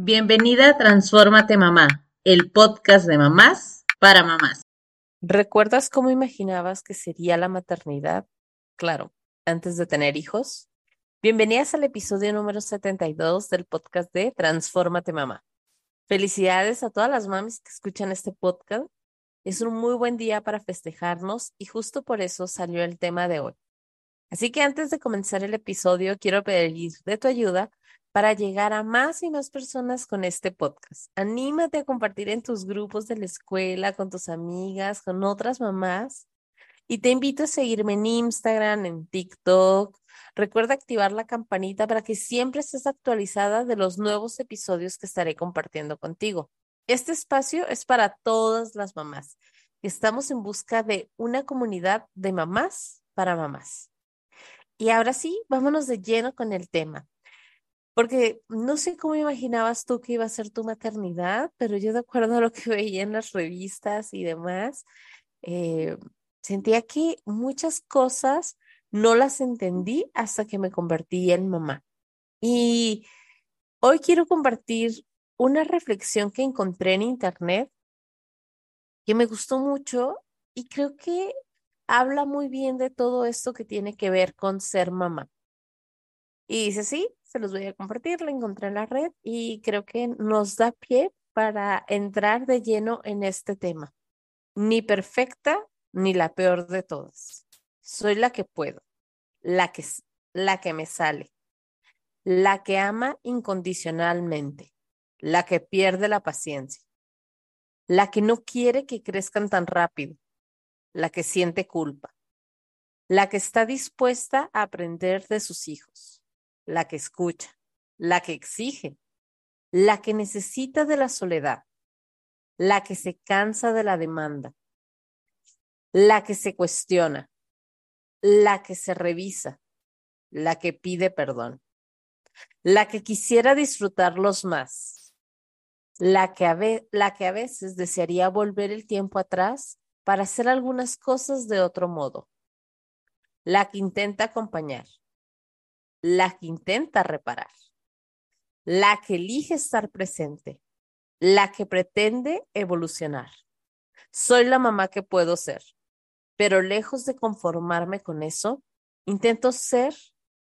Bienvenida a Transfórmate Mamá, el podcast de mamás para mamás. ¿Recuerdas cómo imaginabas que sería la maternidad? Claro, antes de tener hijos. Bienvenidas al episodio número 72 del podcast de Transfórmate Mamá. Felicidades a todas las mamis que escuchan este podcast. Es un muy buen día para festejarnos y justo por eso salió el tema de hoy. Así que antes de comenzar el episodio, quiero pedir de tu ayuda para llegar a más y más personas con este podcast. Anímate a compartir en tus grupos de la escuela, con tus amigas, con otras mamás. Y te invito a seguirme en Instagram, en TikTok. Recuerda activar la campanita para que siempre estés actualizada de los nuevos episodios que estaré compartiendo contigo. Este espacio es para todas las mamás. Estamos en busca de una comunidad de mamás para mamás. Y ahora sí, vámonos de lleno con el tema. Porque no sé cómo imaginabas tú que iba a ser tu maternidad, pero yo de acuerdo a lo que veía en las revistas y demás, eh, sentía que muchas cosas no las entendí hasta que me convertí en mamá. Y hoy quiero compartir una reflexión que encontré en internet que me gustó mucho y creo que habla muy bien de todo esto que tiene que ver con ser mamá. Y dice, sí, se los voy a compartir, la encontré en la red y creo que nos da pie para entrar de lleno en este tema. Ni perfecta ni la peor de todas. Soy la que puedo, la que, la que me sale, la que ama incondicionalmente, la que pierde la paciencia, la que no quiere que crezcan tan rápido, la que siente culpa, la que está dispuesta a aprender de sus hijos la que escucha, la que exige, la que necesita de la soledad, la que se cansa de la demanda, la que se cuestiona, la que se revisa, la que pide perdón, la que quisiera disfrutarlos más, la que a, la que a veces desearía volver el tiempo atrás para hacer algunas cosas de otro modo, la que intenta acompañar, la que intenta reparar, la que elige estar presente, la que pretende evolucionar. Soy la mamá que puedo ser, pero lejos de conformarme con eso, intento ser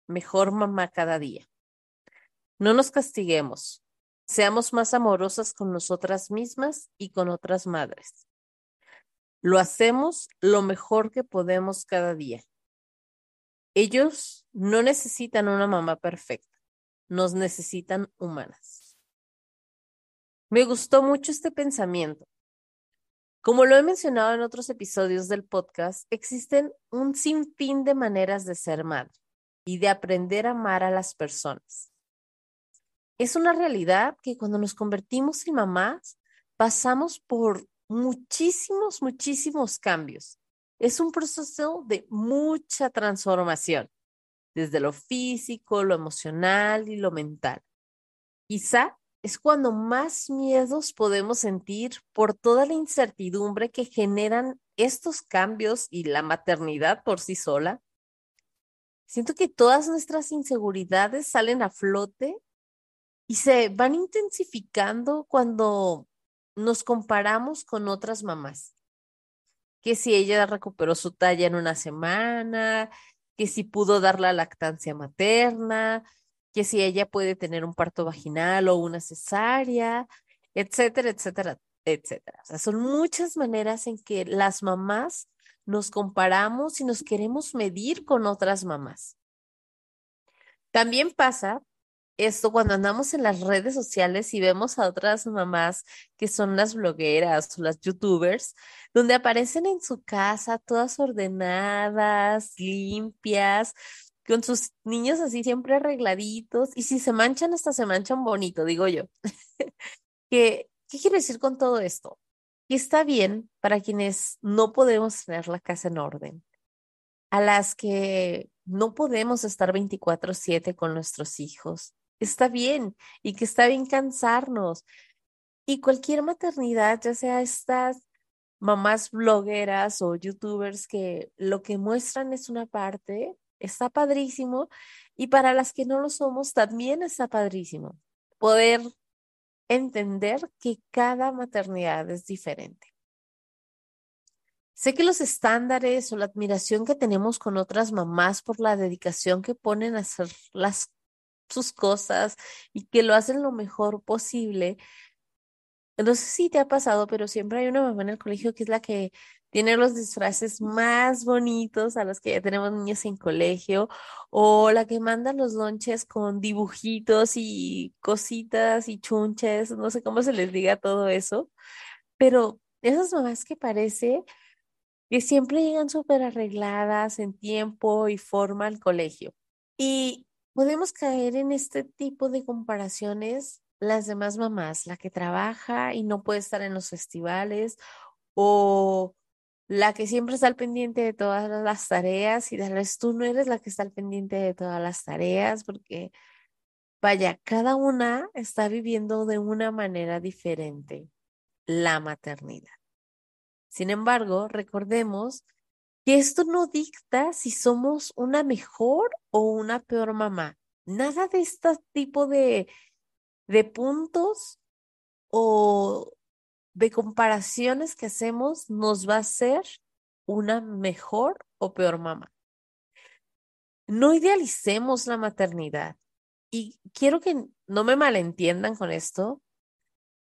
mejor mamá cada día. No nos castiguemos, seamos más amorosas con nosotras mismas y con otras madres. Lo hacemos lo mejor que podemos cada día. Ellos no necesitan una mamá perfecta, nos necesitan humanas. Me gustó mucho este pensamiento. Como lo he mencionado en otros episodios del podcast, existen un sinfín de maneras de ser madre y de aprender a amar a las personas. Es una realidad que cuando nos convertimos en mamás, pasamos por muchísimos, muchísimos cambios es un proceso de mucha transformación, desde lo físico, lo emocional y lo mental. Quizá es cuando más miedos podemos sentir por toda la incertidumbre que generan estos cambios y la maternidad por sí sola. Siento que todas nuestras inseguridades salen a flote y se van intensificando cuando nos comparamos con otras mamás que si ella recuperó su talla en una semana, que si pudo dar la lactancia materna, que si ella puede tener un parto vaginal o una cesárea, etcétera, etcétera, etcétera. O sea, son muchas maneras en que las mamás nos comparamos y nos queremos medir con otras mamás. También pasa esto cuando andamos en las redes sociales y vemos a otras mamás que son las blogueras o las youtubers, donde aparecen en su casa todas ordenadas, limpias, con sus niños así siempre arregladitos, y si se manchan, hasta se manchan bonito, digo yo. ¿Qué, ¿Qué quiero decir con todo esto? Que está bien para quienes no podemos tener la casa en orden, a las que no podemos estar 24/7 con nuestros hijos, está bien y que está bien cansarnos. Y cualquier maternidad, ya sea estas mamás blogueras o youtubers que lo que muestran es una parte, está padrísimo. Y para las que no lo somos, también está padrísimo. Poder entender que cada maternidad es diferente. Sé que los estándares o la admiración que tenemos con otras mamás por la dedicación que ponen a hacer las, sus cosas y que lo hacen lo mejor posible. No sé si te ha pasado, pero siempre hay una mamá en el colegio que es la que tiene los disfraces más bonitos a los que ya tenemos niños en colegio, o la que manda los lonches con dibujitos y cositas y chunches, no sé cómo se les diga todo eso, pero esas mamás que parece que siempre llegan súper arregladas en tiempo y forma al colegio. Y podemos caer en este tipo de comparaciones las demás mamás, la que trabaja y no puede estar en los festivales o la que siempre está al pendiente de todas las tareas y tal vez tú no eres la que está al pendiente de todas las tareas porque, vaya, cada una está viviendo de una manera diferente la maternidad. Sin embargo, recordemos que esto no dicta si somos una mejor o una peor mamá. Nada de este tipo de, de puntos o de comparaciones que hacemos nos va a hacer una mejor o peor mamá. No idealicemos la maternidad. Y quiero que no me malentiendan con esto.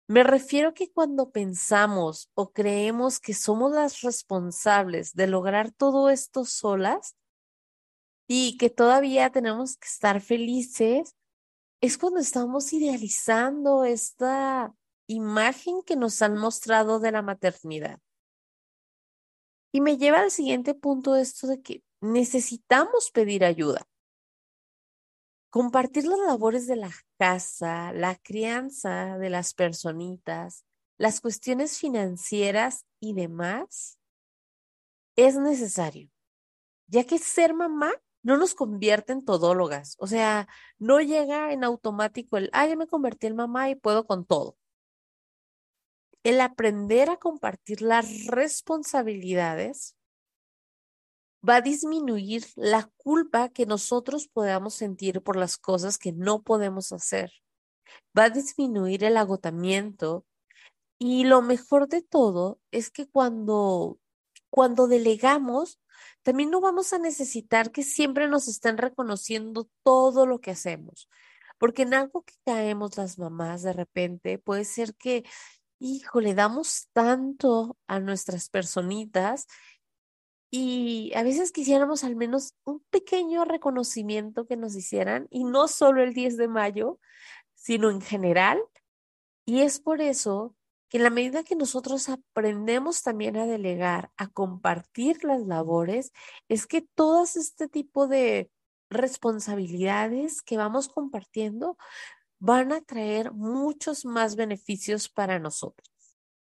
Me refiero que cuando pensamos o creemos que somos las responsables de lograr todo esto solas y que todavía tenemos que estar felices, es cuando estamos idealizando esta imagen que nos han mostrado de la maternidad. Y me lleva al siguiente punto esto de que necesitamos pedir ayuda. Compartir las labores de la casa, la crianza de las personitas, las cuestiones financieras y demás es necesario, ya que ser mamá no nos convierte en todólogas, o sea, no llega en automático el, ah, ya me convertí en mamá y puedo con todo el aprender a compartir las responsabilidades va a disminuir la culpa que nosotros podamos sentir por las cosas que no podemos hacer. Va a disminuir el agotamiento y lo mejor de todo es que cuando cuando delegamos, también no vamos a necesitar que siempre nos estén reconociendo todo lo que hacemos. Porque en algo que caemos las mamás de repente puede ser que hijo, le damos tanto a nuestras personitas y a veces quisiéramos al menos un pequeño reconocimiento que nos hicieran y no solo el 10 de mayo, sino en general. Y es por eso que en la medida que nosotros aprendemos también a delegar, a compartir las labores, es que todas este tipo de responsabilidades que vamos compartiendo van a traer muchos más beneficios para nosotros.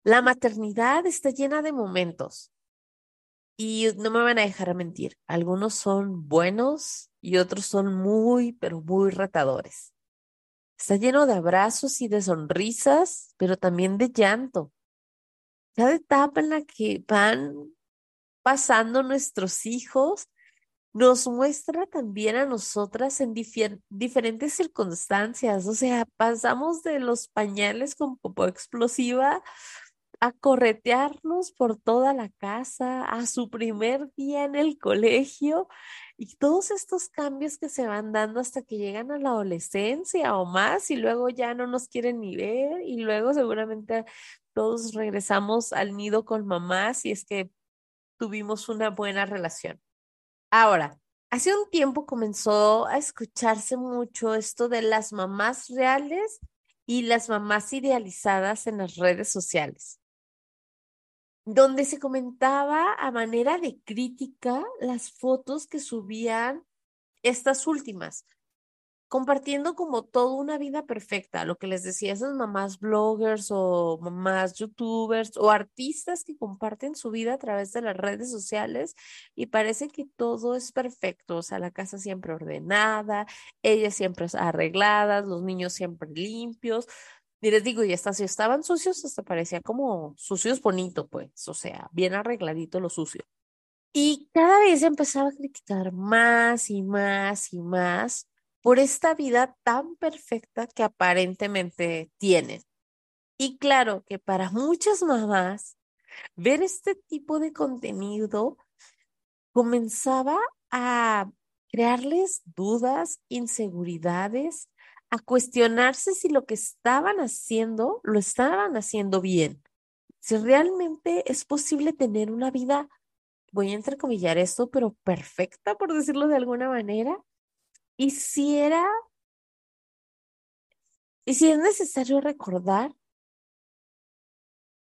La maternidad está llena de momentos y no me van a dejar mentir. Algunos son buenos y otros son muy, pero muy retadores. Está lleno de abrazos y de sonrisas, pero también de llanto. Cada etapa en la que van pasando nuestros hijos nos muestra también a nosotras en diferentes circunstancias. O sea, pasamos de los pañales con popó explosiva a corretearnos por toda la casa, a su primer día en el colegio y todos estos cambios que se van dando hasta que llegan a la adolescencia o más y luego ya no nos quieren ni ver y luego seguramente todos regresamos al nido con mamá si es que tuvimos una buena relación. Ahora, hace un tiempo comenzó a escucharse mucho esto de las mamás reales y las mamás idealizadas en las redes sociales, donde se comentaba a manera de crítica las fotos que subían estas últimas, compartiendo como toda una vida perfecta, lo que les decía, esas mamás bloggers o mamás youtubers o artistas que comparten su vida a través de las redes sociales y parece que todo es perfecto, o sea, la casa siempre ordenada, ellas siempre arregladas, los niños siempre limpios. Y les digo, y hasta si estaban sucios, hasta parecía como sucios bonito, pues, o sea, bien arregladito lo sucio. Y cada vez empezaba a criticar más y más y más por esta vida tan perfecta que aparentemente tienen. Y claro que para muchas mamás, ver este tipo de contenido comenzaba a crearles dudas, inseguridades, a cuestionarse si lo que estaban haciendo lo estaban haciendo bien. Si realmente es posible tener una vida, voy a entrecomillar esto, pero perfecta, por decirlo de alguna manera. Y si era, y si es necesario recordar,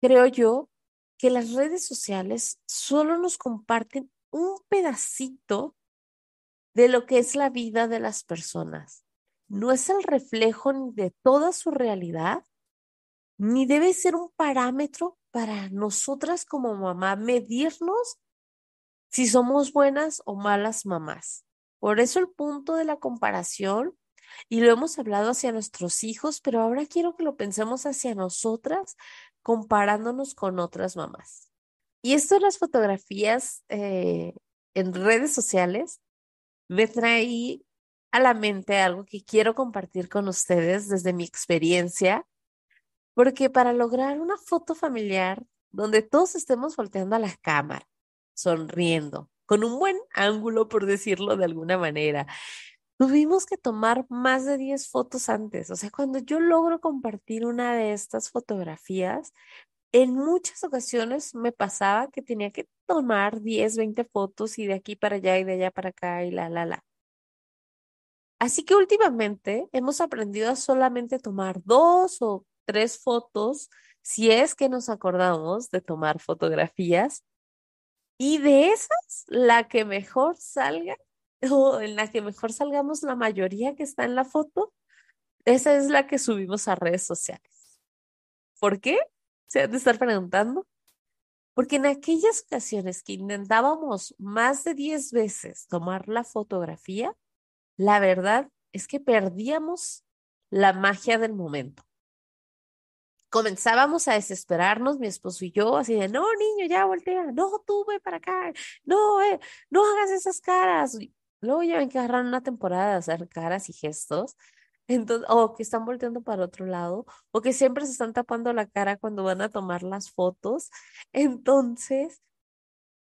creo yo, que las redes sociales solo nos comparten un pedacito de lo que es la vida de las personas. No es el reflejo ni de toda su realidad, ni debe ser un parámetro para nosotras como mamá medirnos si somos buenas o malas mamás. Por eso el punto de la comparación, y lo hemos hablado hacia nuestros hijos, pero ahora quiero que lo pensemos hacia nosotras, comparándonos con otras mamás. Y esto de las fotografías eh, en redes sociales me trae a la mente algo que quiero compartir con ustedes desde mi experiencia, porque para lograr una foto familiar donde todos estemos volteando a la cámara, sonriendo, con un buen ángulo, por decirlo de alguna manera, tuvimos que tomar más de 10 fotos antes. O sea, cuando yo logro compartir una de estas fotografías, en muchas ocasiones me pasaba que tenía que tomar 10, 20 fotos y de aquí para allá y de allá para acá y la, la, la. Así que últimamente hemos aprendido a solamente tomar dos o tres fotos, si es que nos acordamos de tomar fotografías. Y de esas, la que mejor salga, o en la que mejor salgamos la mayoría que está en la foto, esa es la que subimos a redes sociales. ¿Por qué? Se han de estar preguntando. Porque en aquellas ocasiones que intentábamos más de 10 veces tomar la fotografía, la verdad es que perdíamos la magia del momento. Comenzábamos a desesperarnos, mi esposo y yo, así de, no, niño, ya voltea, no, tú ve para acá, no, eh, no hagas esas caras. luego ya ven que agarraron una temporada de hacer caras y gestos entonces, o que están volteando para otro lado, o que siempre se están tapando la cara cuando van a tomar las fotos. Entonces,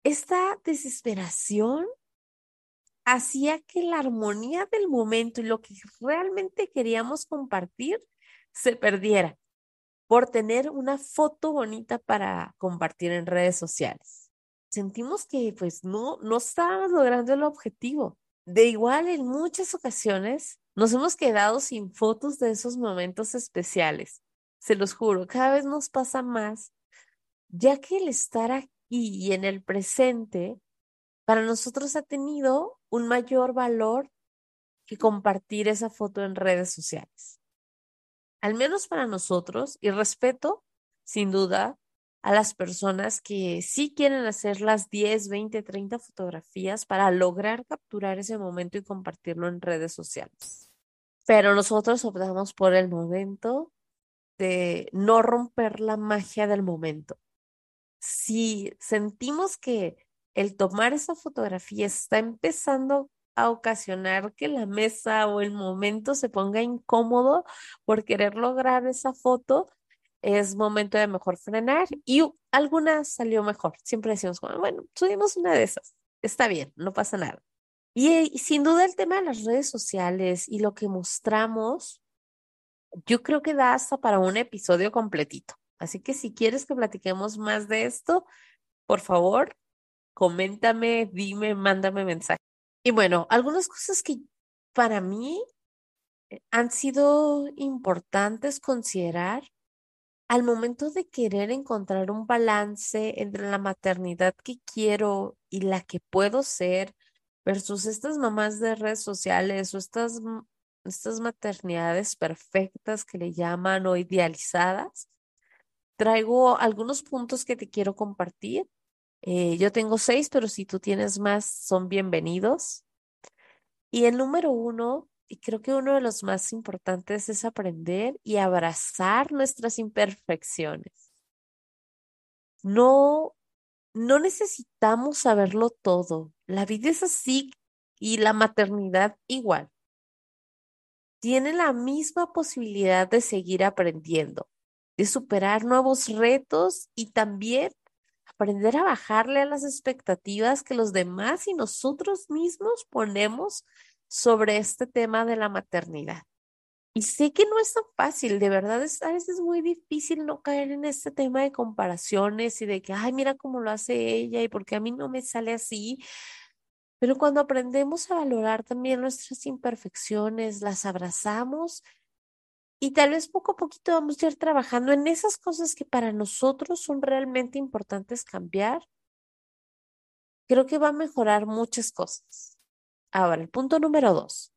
esta desesperación hacía que la armonía del momento y lo que realmente queríamos compartir se perdiera por tener una foto bonita para compartir en redes sociales. Sentimos que pues no, no estábamos logrando el objetivo. De igual, en muchas ocasiones nos hemos quedado sin fotos de esos momentos especiales. Se los juro, cada vez nos pasa más, ya que el estar aquí y en el presente para nosotros ha tenido un mayor valor que compartir esa foto en redes sociales. Al menos para nosotros, y respeto, sin duda, a las personas que sí quieren hacer las 10, 20, 30 fotografías para lograr capturar ese momento y compartirlo en redes sociales. Pero nosotros optamos por el momento de no romper la magia del momento. Si sentimos que el tomar esa fotografía está empezando a ocasionar que la mesa o el momento se ponga incómodo por querer lograr esa foto, es momento de mejor frenar y alguna salió mejor. Siempre decimos, bueno, subimos una de esas. Está bien, no pasa nada. Y, sin duda el tema de las redes sociales y lo que mostramos, yo creo que da hasta para un episodio completito. Así que si quieres que platiquemos más de esto, por favor, coméntame, dime, mándame mensaje. Y bueno, algunas cosas que para mí eh, han sido importantes considerar al momento de querer encontrar un balance entre la maternidad que quiero y la que puedo ser versus estas mamás de redes sociales o estas, estas maternidades perfectas que le llaman o idealizadas, traigo algunos puntos que te quiero compartir. Eh, yo tengo seis, pero si tú tienes más, son bienvenidos. Y el número uno y creo que uno de los más importantes es aprender y abrazar nuestras imperfecciones. No, no necesitamos saberlo todo. La vida es así y la maternidad igual. Tiene la misma posibilidad de seguir aprendiendo. de superar nuevos retos y también aprender a bajarle a las expectativas que los demás y nosotros mismos ponemos sobre este tema de la maternidad. Y sé que no es tan fácil, de verdad es a veces muy difícil no caer en este tema de comparaciones y de que, ay, mira cómo lo hace ella y porque a mí no me sale así. Pero cuando aprendemos a valorar también nuestras imperfecciones, las abrazamos y tal vez poco a poquito vamos a ir trabajando en esas cosas que para nosotros son realmente importantes cambiar, creo que va a mejorar muchas cosas. Ahora, el punto número dos.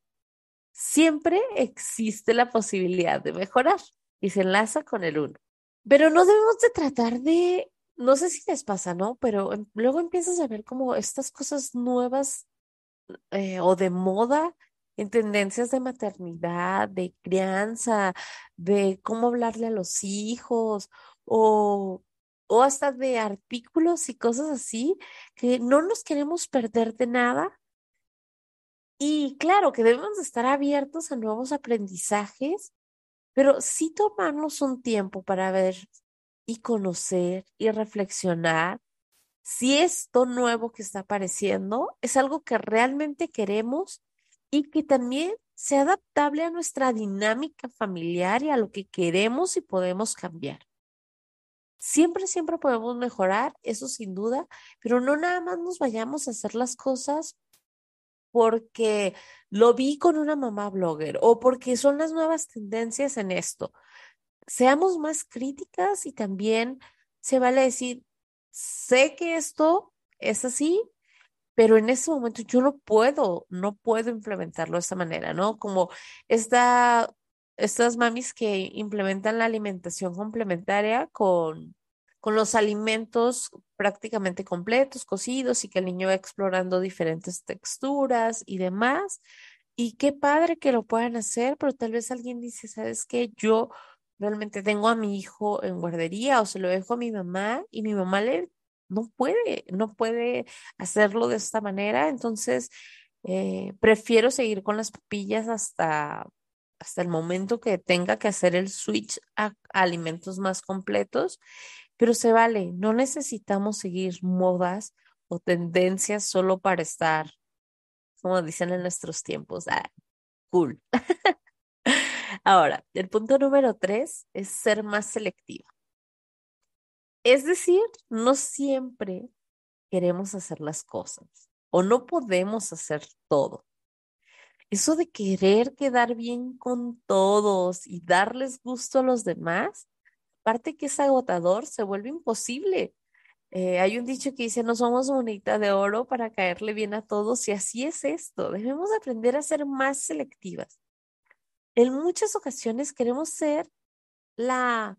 Siempre existe la posibilidad de mejorar y se enlaza con el uno. Pero no debemos de tratar de, no sé si les pasa, ¿no? Pero em, luego empiezas a ver como estas cosas nuevas eh, o de moda en tendencias de maternidad, de crianza, de cómo hablarle a los hijos o, o hasta de artículos y cosas así, que no nos queremos perder de nada. Y claro que debemos estar abiertos a nuevos aprendizajes, pero sí tomarnos un tiempo para ver y conocer y reflexionar si esto nuevo que está apareciendo es algo que realmente queremos y que también sea adaptable a nuestra dinámica familiar y a lo que queremos y podemos cambiar. Siempre, siempre podemos mejorar, eso sin duda, pero no nada más nos vayamos a hacer las cosas porque lo vi con una mamá blogger o porque son las nuevas tendencias en esto. Seamos más críticas y también se vale decir, sé que esto es así, pero en ese momento yo no puedo, no puedo implementarlo de esta manera, ¿no? Como esta, estas mamis que implementan la alimentación complementaria con, con los alimentos prácticamente completos, cocidos y que el niño va explorando diferentes texturas y demás. Y qué padre que lo puedan hacer, pero tal vez alguien dice, ¿sabes qué? Yo realmente tengo a mi hijo en guardería o se lo dejo a mi mamá y mi mamá le no puede, no puede hacerlo de esta manera. Entonces, eh, prefiero seguir con las papillas hasta, hasta el momento que tenga que hacer el switch a, alimentos más completos, pero se vale, no necesitamos seguir modas o tendencias solo para estar, como dicen en nuestros tiempos, ah, cool. Ahora, el punto número tres es ser más selectiva. Es decir, no siempre queremos hacer las cosas o no podemos hacer todo. Eso de querer quedar bien con todos y darles gusto a los demás, aparte que es agotador, se vuelve imposible. Eh, hay un dicho que dice, no somos monita de oro para caerle bien a todos y así es esto. Debemos aprender a ser más selectivas. En muchas ocasiones queremos ser la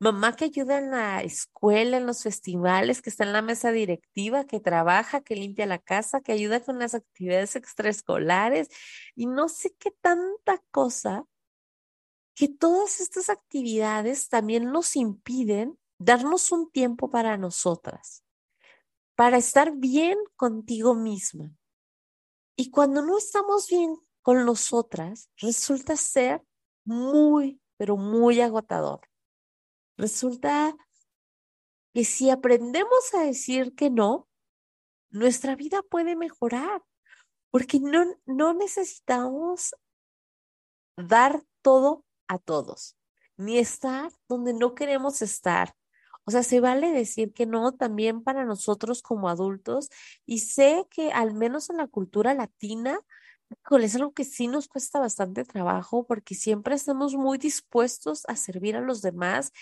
mamá que ayuda en la escuela, en los festivales, que está en la mesa directiva, que trabaja, que limpia la casa, que ayuda con las actividades extraescolares y no sé qué tanta cosa, que todas estas actividades también nos impiden darnos un tiempo para nosotras, para estar bien contigo misma. Y cuando no estamos bien con nosotras, resulta ser muy, pero muy agotador. Resulta que si aprendemos a decir que no, nuestra vida puede mejorar, porque no, no necesitamos dar todo a todos, ni estar donde no queremos estar. O sea, se vale decir que no también para nosotros como adultos y sé que al menos en la cultura latina, es algo que sí nos cuesta bastante trabajo porque siempre estamos muy dispuestos a servir a los demás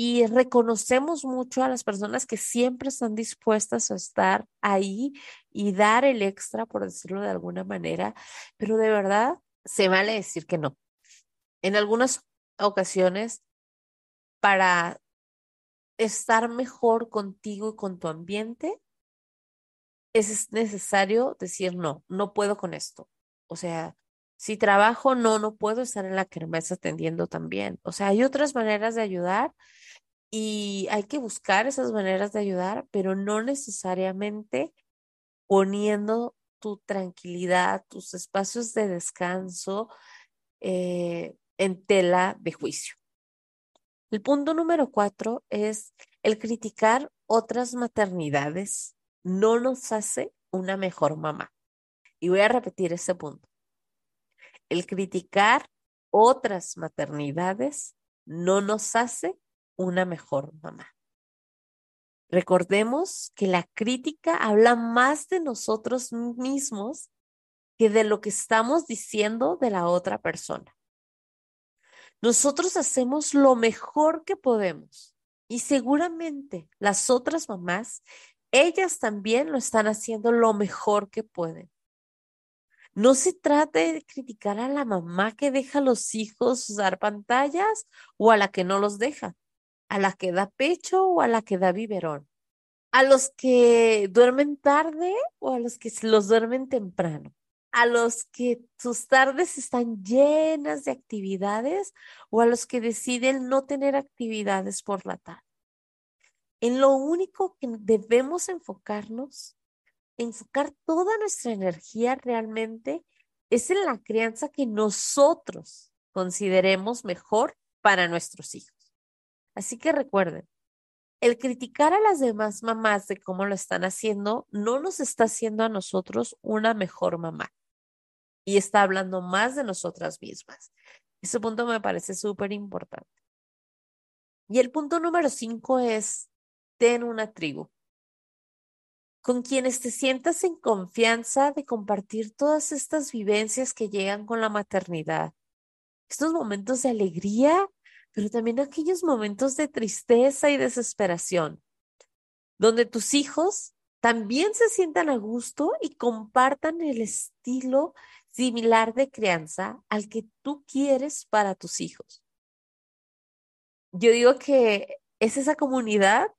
y reconocemos mucho a las personas que siempre están dispuestas a estar ahí y dar el extra, por decirlo de alguna manera, pero de verdad se vale decir que no. En algunas ocasiones, para estar mejor contigo y con tu ambiente, es necesario decir no, no puedo con esto. O sea, si trabajo, no, no puedo estar en la kermés atendiendo también. O sea, hay otras maneras de ayudar y hay que buscar esas maneras de ayudar, pero no necesariamente poniendo tu tranquilidad, tus espacios de descanso eh, en tela de juicio. El punto número cuatro es el criticar otras maternidades no nos hace una mejor mamá. Y voy a repetir ese punto. El criticar otras maternidades no nos hace una mejor mamá. Recordemos que la crítica habla más de nosotros mismos que de lo que estamos diciendo de la otra persona. Nosotros hacemos lo mejor que podemos y seguramente las otras mamás, ellas también lo están haciendo lo mejor que pueden. No se trata de criticar a la mamá que deja a los hijos usar pantallas o a la que no los deja, a la que da pecho o a la que da biberón, a los que duermen tarde o a los que los duermen temprano, a los que sus tardes están llenas de actividades o a los que deciden no tener actividades por la tarde. En lo único que debemos enfocarnos enfocar toda nuestra energía realmente es en la crianza que nosotros consideremos mejor para nuestros hijos. Así que recuerden, el criticar a las demás mamás de cómo lo están haciendo no nos está haciendo a nosotros una mejor mamá y está hablando más de nosotras mismas. Ese punto me parece súper importante. Y el punto número cinco es, ten una tribu con quienes te sientas en confianza de compartir todas estas vivencias que llegan con la maternidad. Estos momentos de alegría, pero también aquellos momentos de tristeza y desesperación, donde tus hijos también se sientan a gusto y compartan el estilo similar de crianza al que tú quieres para tus hijos. Yo digo que es esa comunidad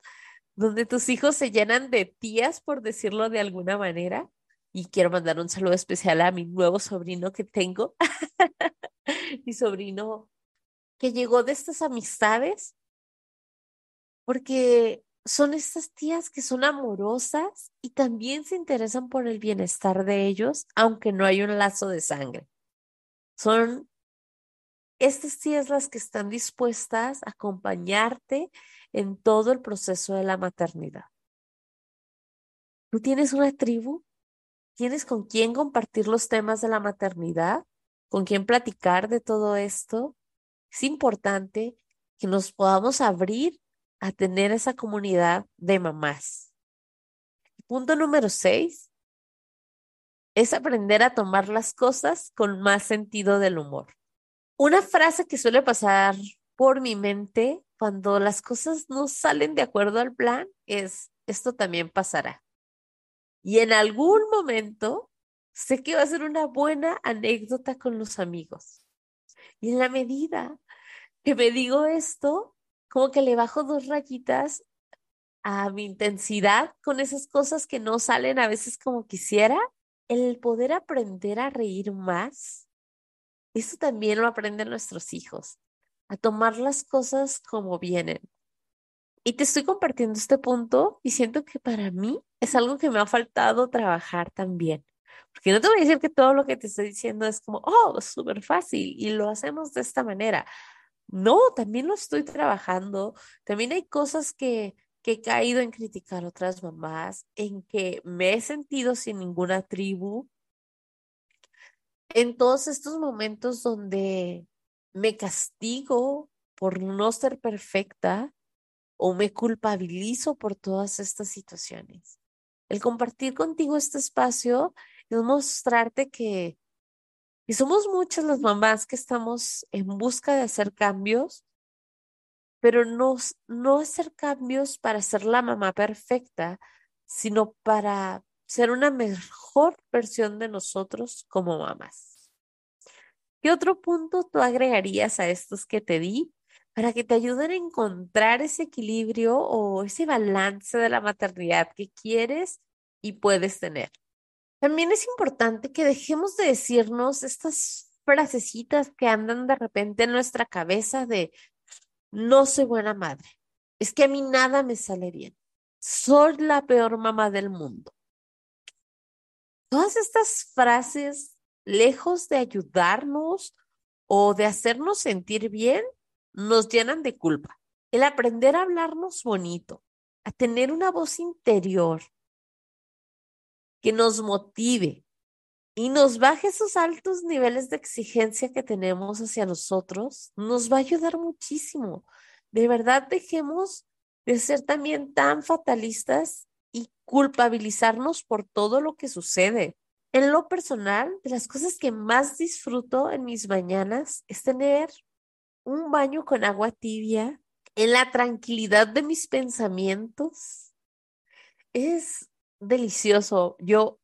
donde tus hijos se llenan de tías, por decirlo de alguna manera. Y quiero mandar un saludo especial a mi nuevo sobrino que tengo, mi sobrino que llegó de estas amistades, porque son estas tías que son amorosas y también se interesan por el bienestar de ellos, aunque no hay un lazo de sangre. Son estas tías las que están dispuestas a acompañarte en todo el proceso de la maternidad. ¿Tú tienes una tribu? ¿Tienes con quién compartir los temas de la maternidad? ¿Con quién platicar de todo esto? Es importante que nos podamos abrir a tener esa comunidad de mamás. Punto número seis es aprender a tomar las cosas con más sentido del humor. Una frase que suele pasar por mi mente cuando las cosas no salen de acuerdo al plan es, esto también pasará. Y en algún momento sé que va a ser una buena anécdota con los amigos. Y en la medida que me digo esto, como que le bajo dos rayitas a mi intensidad con esas cosas que no salen a veces como quisiera, el poder aprender a reír más, eso también lo aprenden nuestros hijos a tomar las cosas como vienen. Y te estoy compartiendo este punto y siento que para mí es algo que me ha faltado trabajar también. Porque no te voy a decir que todo lo que te estoy diciendo es como, oh, súper fácil y lo hacemos de esta manera. No, también lo estoy trabajando. También hay cosas que, que he caído en criticar a otras mamás, en que me he sentido sin ninguna tribu. En todos estos momentos donde me castigo por no ser perfecta o me culpabilizo por todas estas situaciones. El compartir contigo este espacio es mostrarte que, que somos muchas las mamás que estamos en busca de hacer cambios, pero no, no hacer cambios para ser la mamá perfecta, sino para ser una mejor versión de nosotros como mamás. ¿Qué otro punto tú agregarías a estos que te di para que te ayuden a encontrar ese equilibrio o ese balance de la maternidad que quieres y puedes tener? También es importante que dejemos de decirnos estas frasecitas que andan de repente en nuestra cabeza de no soy buena madre, es que a mí nada me sale bien, soy la peor mamá del mundo. Todas estas frases lejos de ayudarnos o de hacernos sentir bien, nos llenan de culpa. el aprender a hablarnos bonito, a tener una voz interior que nos motive y nos baje esos altos niveles de exigencia que tenemos hacia nosotros, nos va a ayudar muchísimo. De verdad, dejemos de ser también tan fatalistas y culpabilizarnos por todo lo que sucede. En lo personal, de las cosas que más disfruto en mis mañanas es tener un baño con agua tibia en la tranquilidad de mis pensamientos. Es delicioso. Yo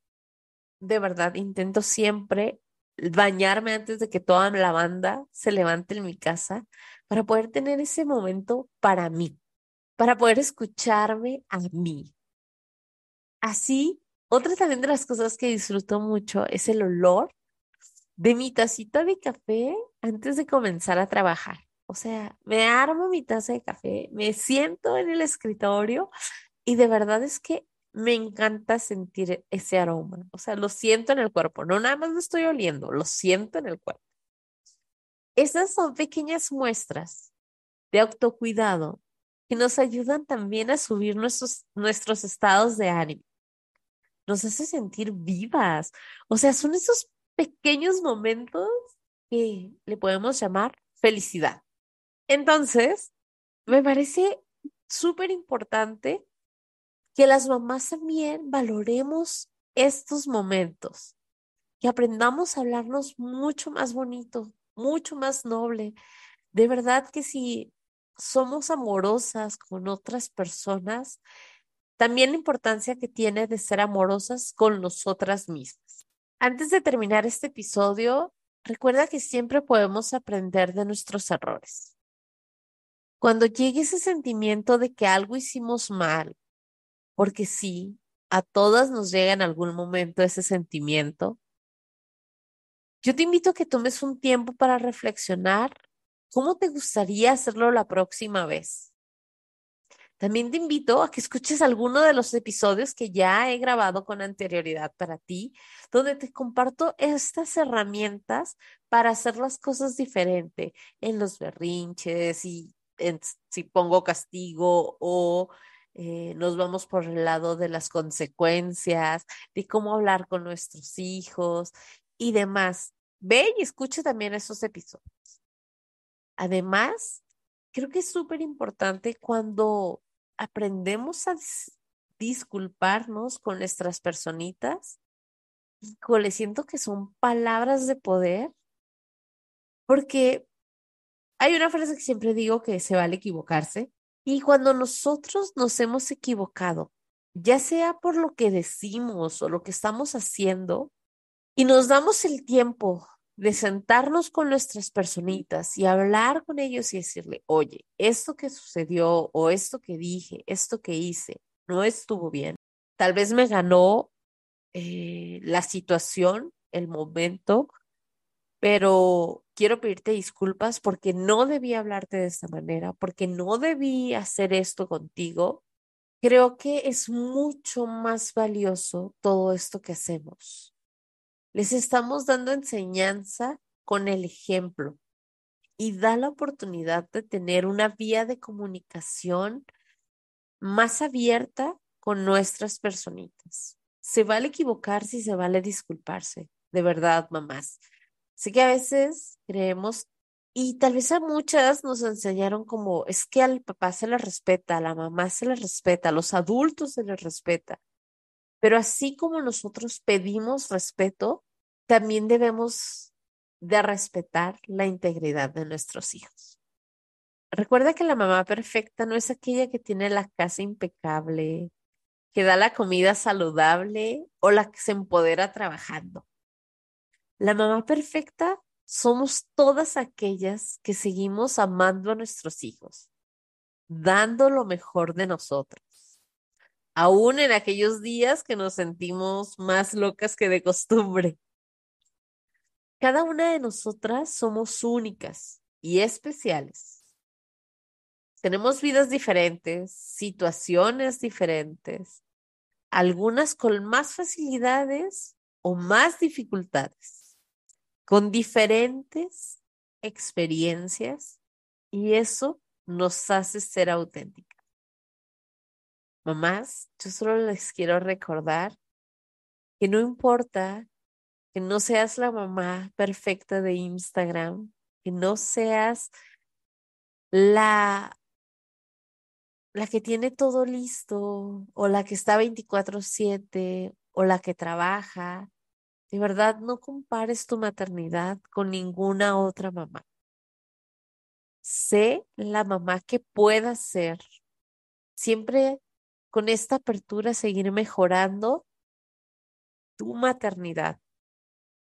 de verdad intento siempre bañarme antes de que toda la banda se levante en mi casa para poder tener ese momento para mí, para poder escucharme a mí. Así, otra también de las cosas que disfruto mucho es el olor de mi tacita de café antes de comenzar a trabajar. O sea, me armo mi taza de café, me siento en el escritorio y de verdad es que me encanta sentir ese aroma. O sea, lo siento en el cuerpo, no nada más lo estoy oliendo, lo siento en el cuerpo. Esas son pequeñas muestras de autocuidado que nos ayudan también a subir nuestros, nuestros estados de ánimo. Nos hace sentir vivas. O sea, son esos pequeños momentos que le podemos llamar felicidad. Entonces, me parece súper importante que las mamás también valoremos estos momentos, que aprendamos a hablarnos mucho más bonito, mucho más noble. De verdad que si somos amorosas con otras personas, también la importancia que tiene de ser amorosas con nosotras mismas. Antes de terminar este episodio, recuerda que siempre podemos aprender de nuestros errores. Cuando llegue ese sentimiento de que algo hicimos mal porque sí, a todas nos llega en algún momento ese sentimiento. Yo te invito a que tomes un tiempo para reflexionar cómo te gustaría hacerlo la próxima vez. También te invito a que escuches alguno de los episodios que ya he grabado con anterioridad para ti, donde te comparto estas herramientas para hacer las cosas diferente en los berrinches y si pongo castigo o eh, nos vamos por el lado de las consecuencias, de cómo hablar con nuestros hijos y demás. Ve y escucha también esos episodios. Además, creo que es súper importante cuando aprendemos a disculparnos con nuestras personitas. le siento que son palabras de poder, porque hay una frase que siempre digo que se vale equivocarse, y cuando nosotros nos hemos equivocado, ya sea por lo que decimos o lo que estamos haciendo, y nos damos el tiempo de sentarnos con nuestras personitas y hablar con ellos y decirle, oye, esto que sucedió o esto que dije, esto que hice, no estuvo bien. Tal vez me ganó eh, la situación, el momento, pero quiero pedirte disculpas porque no debí hablarte de esta manera, porque no debí hacer esto contigo. Creo que es mucho más valioso todo esto que hacemos. Les estamos dando enseñanza con el ejemplo y da la oportunidad de tener una vía de comunicación más abierta con nuestras personitas. Se vale equivocarse y se vale disculparse, de verdad, mamás. Sé que a veces creemos, y tal vez a muchas nos enseñaron como, es que al papá se le respeta, a la mamá se le respeta, a los adultos se les respeta. Pero así como nosotros pedimos respeto, también debemos de respetar la integridad de nuestros hijos. Recuerda que la mamá perfecta no es aquella que tiene la casa impecable, que da la comida saludable o la que se empodera trabajando. La mamá perfecta somos todas aquellas que seguimos amando a nuestros hijos, dando lo mejor de nosotros, aún en aquellos días que nos sentimos más locas que de costumbre. Cada una de nosotras somos únicas y especiales. Tenemos vidas diferentes, situaciones diferentes, algunas con más facilidades o más dificultades con diferentes experiencias y eso nos hace ser auténticas. Mamás, yo solo les quiero recordar que no importa que no seas la mamá perfecta de Instagram, que no seas la la que tiene todo listo o la que está 24/7 o la que trabaja. De verdad, no compares tu maternidad con ninguna otra mamá. Sé la mamá que pueda ser. Siempre con esta apertura seguir mejorando tu maternidad.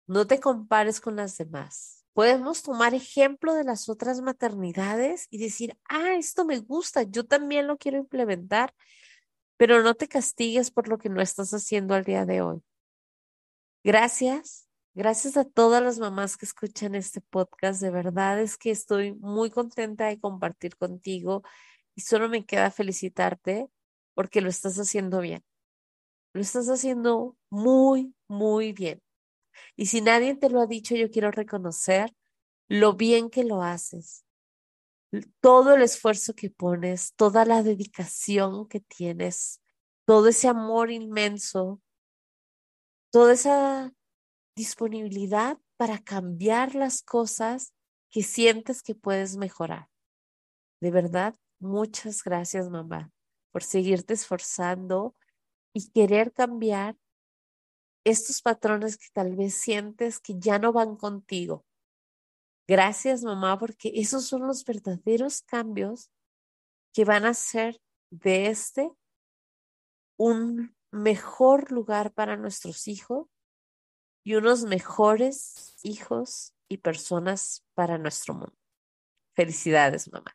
No te compares con las demás podemos tomar ejemplo de las otras maternidades y decir, ah, esto me gusta, yo también lo quiero implementar, pero no te castigues por lo que no estás haciendo al día de hoy. Gracias, gracias a todas las mamás que escuchan este podcast. De verdad es que estoy muy contenta de compartir contigo y solo me queda felicitarte porque lo estás haciendo bien. Lo estás haciendo muy, muy bien. Y si nadie te lo ha dicho, yo quiero reconocer lo bien que lo haces, todo el esfuerzo que pones, toda la dedicación que tienes, todo ese amor inmenso, toda esa disponibilidad para cambiar las cosas que sientes que puedes mejorar. De verdad, muchas gracias, mamá, por seguirte esforzando y querer cambiar estos patrones que tal vez sientes que ya no van contigo. Gracias, mamá, porque esos son los verdaderos cambios que van a hacer de este un mejor lugar para nuestros hijos y unos mejores hijos y personas para nuestro mundo. Felicidades, mamá.